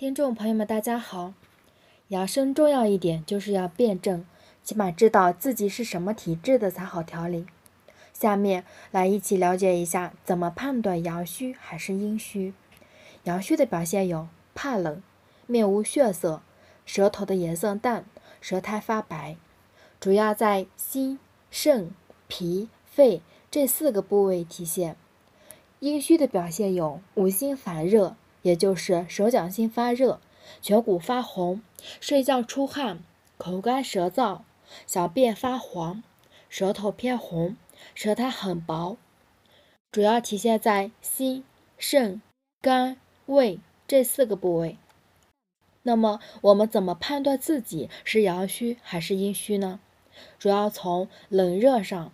听众朋友们，大家好。养生重要一点就是要辩证，起码知道自己是什么体质的才好调理。下面来一起了解一下怎么判断阳虚还是阴虚。阳虚的表现有怕冷、面无血色、舌头的颜色淡、舌苔发白，主要在心、肾、脾、肺这四个部位体现。阴虚的表现有五心烦热。也就是手脚心发热，颧骨发红，睡觉出汗，口干舌燥，小便发黄，舌头偏红，舌苔很薄，主要体现在心、肾、肝、胃这四个部位。那么我们怎么判断自己是阳虚还是阴虚呢？主要从冷热上，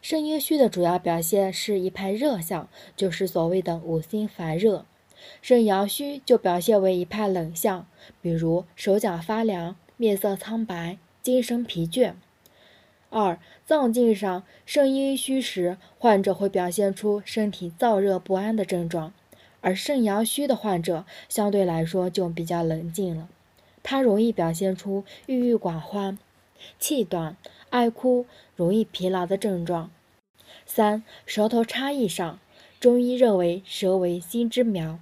肾阴虚的主要表现是一派热象，就是所谓的五心烦热。肾阳虚就表现为一派冷象，比如手脚发凉、面色苍白、精神疲倦。二、脏境上，肾阴虚时，患者会表现出身体燥热不安的症状，而肾阳虚的患者相对来说就比较冷静了，他容易表现出郁郁寡欢、气短、爱哭、容易疲劳的症状。三、舌头差异上，中医认为舌为心之苗。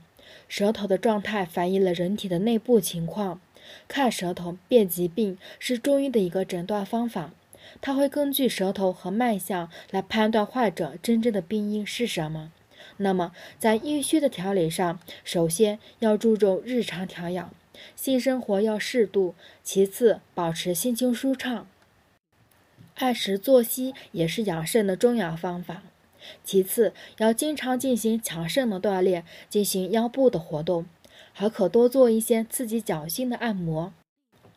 舌头的状态反映了人体的内部情况。看舌头辨疾病是中医的一个诊断方法，它会根据舌头和脉象来判断患者真正的病因是什么。那么，在阴虚的调理上，首先要注重日常调养，性生活要适度；其次，保持心情舒畅，按时作息也是养肾的重要方法。其次，要经常进行强肾的锻炼，进行腰部的活动，还可多做一些刺激脚心的按摩。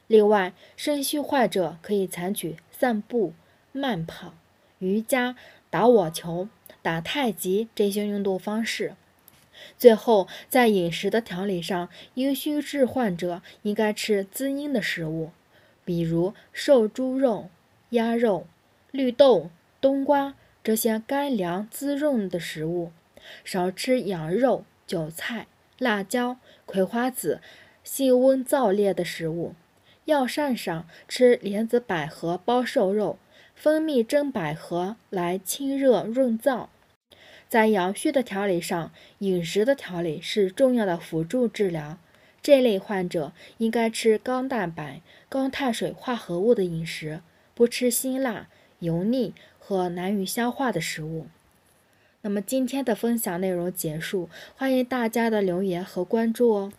另外，肾虚患者可以采取散步、慢跑、瑜伽、打网球、打太极这些运动方式。最后，在饮食的调理上，阴虚质患者应该吃滋阴的食物，比如瘦猪肉、鸭肉、绿豆、冬瓜。这些干凉滋润的食物，少吃羊肉、韭菜、辣椒、葵花籽、性温燥烈的食物。药膳上吃莲子百合包瘦肉，蜂蜜蒸百合来清热润燥。在阳虚的调理上，饮食的调理是重要的辅助治疗。这类患者应该吃高蛋白、高碳水化合物的饮食，不吃辛辣、油腻。和难于消化的食物。那么今天的分享内容结束，欢迎大家的留言和关注哦。